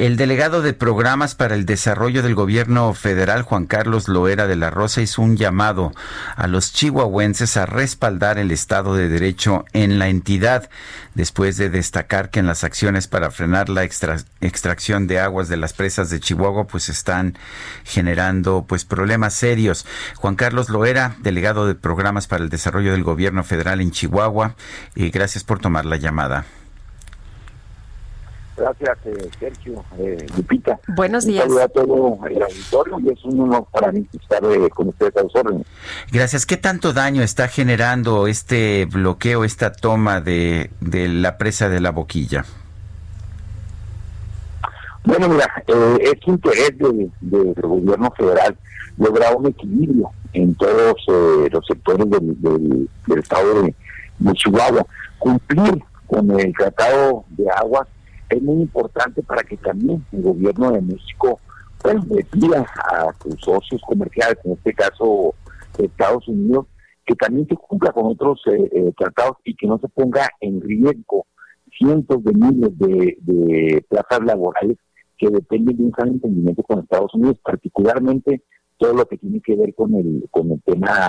El delegado de programas para el desarrollo del gobierno federal, Juan Carlos Loera de la Rosa, hizo un llamado a los chihuahuenses a respaldar el Estado de Derecho en la entidad, después de destacar que en las acciones para frenar la extracción de aguas de las presas de Chihuahua, pues están generando pues problemas serios. Juan Carlos Loera, delegado de programas para el desarrollo del gobierno federal en Chihuahua, y gracias por tomar la llamada. Gracias, eh, Sergio, eh, Lupita. Buenos días. Un saludo a todo el auditorio y es un honor para mí estar eh, con ustedes a los órdenes. Gracias. ¿Qué tanto daño está generando este bloqueo, esta toma de, de la presa de la boquilla? Bueno, mira, eh, es interés del gobierno federal lograr un equilibrio en todos eh, los sectores del, del, estado de, de Chihuahua, cumplir con el tratado de aguas es muy importante para que también el gobierno de México pues, le pida a sus socios comerciales, en este caso Estados Unidos, que también se cumpla con otros eh, eh, tratados y que no se ponga en riesgo cientos de miles de, plazas laborales que dependen de un gran entendimiento con Estados Unidos, particularmente todo lo que tiene que ver con el, con el tema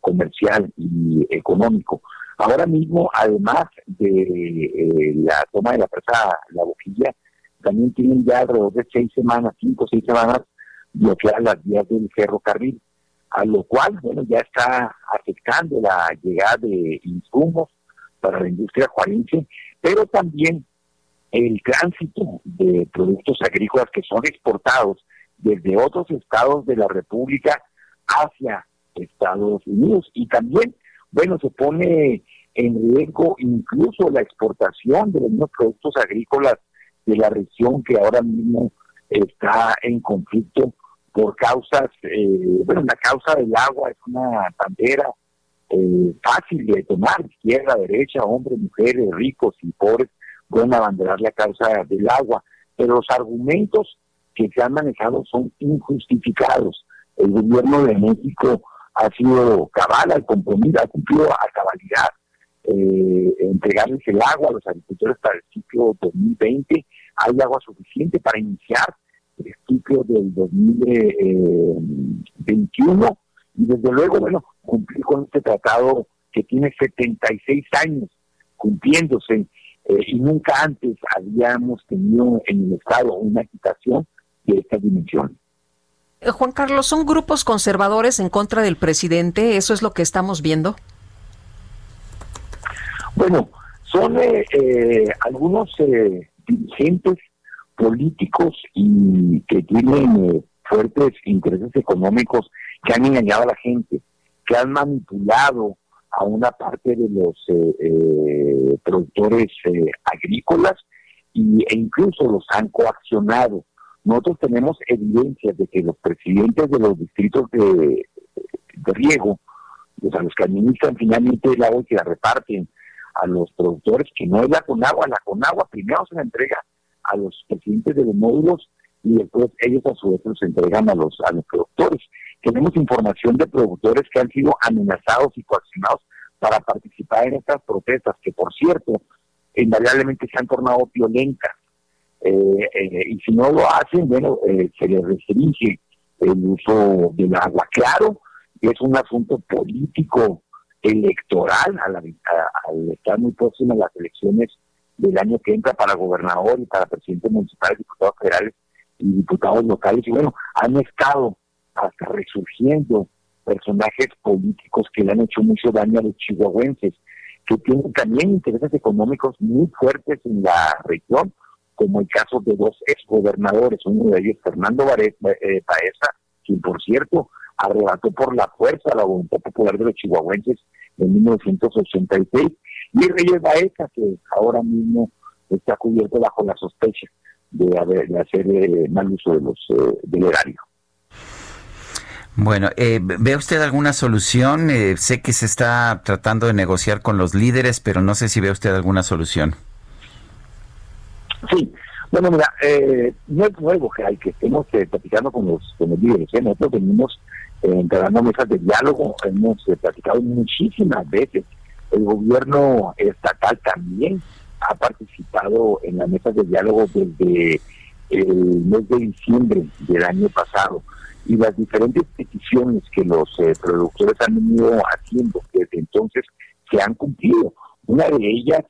comercial y económico. Ahora mismo, además de eh, la toma de la presa La Boquilla, también tienen ya alrededor de seis semanas, cinco o seis semanas, bloqueadas las vías del ferrocarril, a lo cual, bueno, ya está afectando la llegada de insumos para la industria juarense, pero también el tránsito de productos agrícolas que son exportados desde otros estados de la República hacia Estados Unidos. Y también bueno, se pone en riesgo incluso la exportación de los mismos productos agrícolas de la región que ahora mismo está en conflicto por causas, eh, bueno, la causa del agua es una bandera eh, fácil de tomar, izquierda, derecha, hombres, mujeres, ricos y pobres pueden abanderar la causa del agua, pero los argumentos que se han manejado son injustificados. El gobierno de México ha sido cabal al compromiso, ha cumplido a cabalidad eh, entregarles el agua a los agricultores para el ciclo 2020. Hay agua suficiente para iniciar el ciclo del 2021 y desde luego, bueno, cumplir con este tratado que tiene 76 años cumpliéndose eh, y nunca antes habíamos tenido en el Estado una agitación de esta dimensión. Eh, Juan Carlos, ¿son grupos conservadores en contra del presidente? ¿Eso es lo que estamos viendo? Bueno, son eh, eh, algunos dirigentes políticos y que tienen fuertes intereses económicos que han engañado a la gente, que han manipulado a una parte de los productores agrícolas y, e incluso los han coaccionado nosotros tenemos evidencias de que los presidentes de los distritos de, riego, o sea, los que administran finalmente el agua y que la reparten a los productores, que no es la Conagua, la Conagua primero se la entrega a los presidentes de los módulos y después ellos a su vez los entregan a los, a los productores. Tenemos información de productores que han sido amenazados y coaccionados para participar en estas protestas, que por cierto, invariablemente se han tornado violentas eh, eh, y si no lo hacen, bueno, eh, se les restringe el uso del agua. Claro, es un asunto político, electoral, al estar muy próximo a las elecciones del año que entra para gobernador y para presidente municipal, diputados federales y diputados locales. Y bueno, han estado hasta resurgiendo personajes políticos que le han hecho mucho daño a los chihuahuenses, que tienen también intereses económicos muy fuertes en la región, como el caso de dos exgobernadores, uno de ellos Fernando eh, Baeza, quien por cierto arrebató por la fuerza la voluntad popular de los chihuahuenses en 1986, y Reyes Baeza, que ahora mismo está cubierto bajo la sospecha de, hacer eh, mal uso de los, eh, del erario. Bueno, eh, ¿ve usted alguna solución? Eh, sé que se está tratando de negociar con los líderes, pero no sé si ve usted alguna solución. Sí, bueno, mira, eh, no es nuevo que hay que estemos eh, platicando con los, líderes. Nosotros venimos eh, mesas de diálogo, hemos platicado muchísimas veces. El gobierno estatal también ha participado en las mesas de diálogo desde el mes de diciembre del año pasado y las diferentes peticiones que los eh, productores han venido haciendo desde entonces se han cumplido. Una de ellas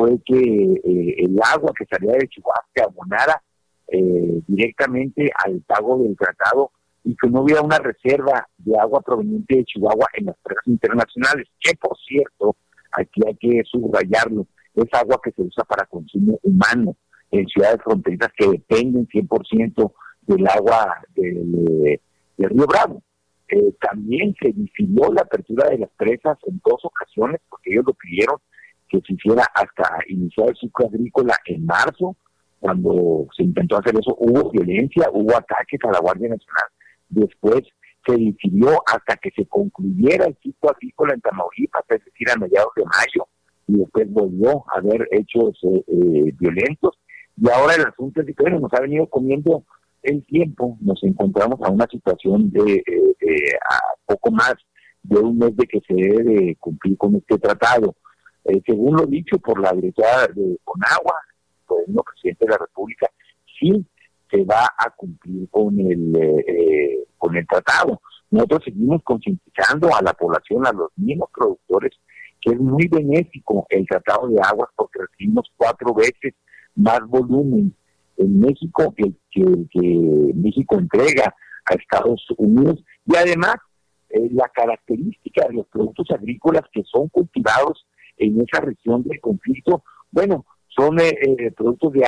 fue que eh, el agua que salía de Chihuahua se abonara eh, directamente al pago del tratado y que no hubiera una reserva de agua proveniente de Chihuahua en las presas internacionales, que por cierto, aquí hay que subrayarlo, es agua que se usa para consumo humano en ciudades fronterizas que dependen 100% del agua del, Río Bravo. Eh, también se decidió la apertura de las presas en dos ocasiones, porque ellos lo pidieron que se hiciera hasta iniciar el ciclo agrícola en marzo. Cuando se intentó hacer eso, hubo violencia, hubo ataques a la Guardia Nacional. Después se decidió hasta que se concluyera el ciclo agrícola en Tamaulipas, es decir, a mediados de mayo, y después volvió a haber hechos eh, eh, violentos. Y ahora el asunto es que bueno, nos ha venido comiendo el tiempo, nos encontramos a una situación de eh, a poco más de un mes de que se debe cumplir con este tratado. Según lo dicho por la directora de Conagua, por el presidente de la República, sí se va a cumplir con el con el tratado. Nosotros seguimos concientizando a la población, a los mismos productores, que es muy benéfico el tratado de aguas porque recibimos cuatro veces más volumen en México que México entrega a Estados Unidos y además eh, la característica de los productos agrícolas que son cultivados en esa región del conflicto, bueno, son eh, eh, productos de,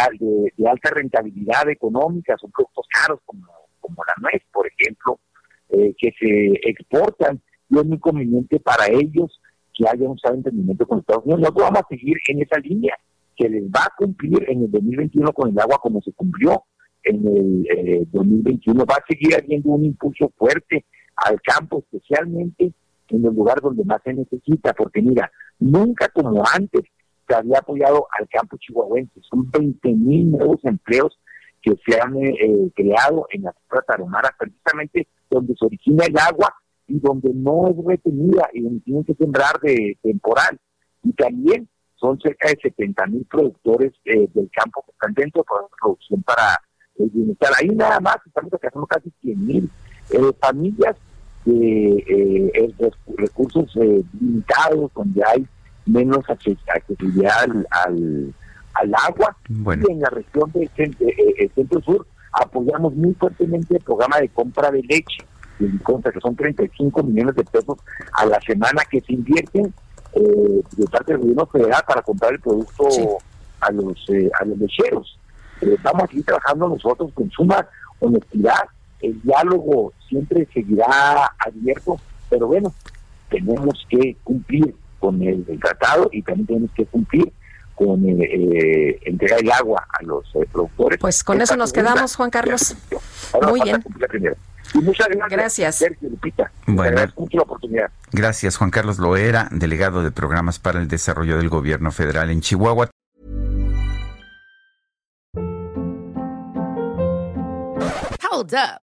de, alta rentabilidad económica, son productos caros como, como la nuez, por ejemplo, que se exportan y es muy conveniente para ellos que haya un sabe entendimiento con Estados Unidos. Nosotros vamos a seguir en esa línea que les va a cumplir en el 2021 con el agua como se cumplió en el 2021. Eh, va a seguir habiendo un impulso fuerte al campo, especialmente en los lugares donde más se necesita, porque mira, nunca como antes se había apoyado al campo chihuahuense. Son 20 mil nuevos empleos que se han eh, eh, creado en la tierra tarahumara, precisamente donde se origina el agua y donde no es retenida y donde tienen que sembrar de temporal. Y también son cerca de 70 mil productores eh, del campo que están dentro de producción para el bienestar. Ahí nada más estamos alcanzando casi 100 mil eh, familias eh, recursos limitados, donde hay menos accesibilidad al, al, agua. Y en la región del centro sur apoyamos muy fuertemente el programa de compra de leche que son 35 millones de pesos a la semana que se invierten eh, de parte del gobierno federal para comprar el producto a los eh, a los lecheros. Eh, estamos aquí trabajando nosotros con suma honestidad, el diálogo siempre seguirá abierto, pero bueno, tenemos que cumplir con el, tratado y también tenemos que cumplir con eh, entregar el agua a los productores. Pues con eso nos quedamos, Juan Carlos. Muy bien muchas gracias. Sergio Lupita. Bueno, la oportunidad. Gracias, Juan Carlos Loera, delegado de programas para el desarrollo del gobierno federal en Chihuahua. Hold up.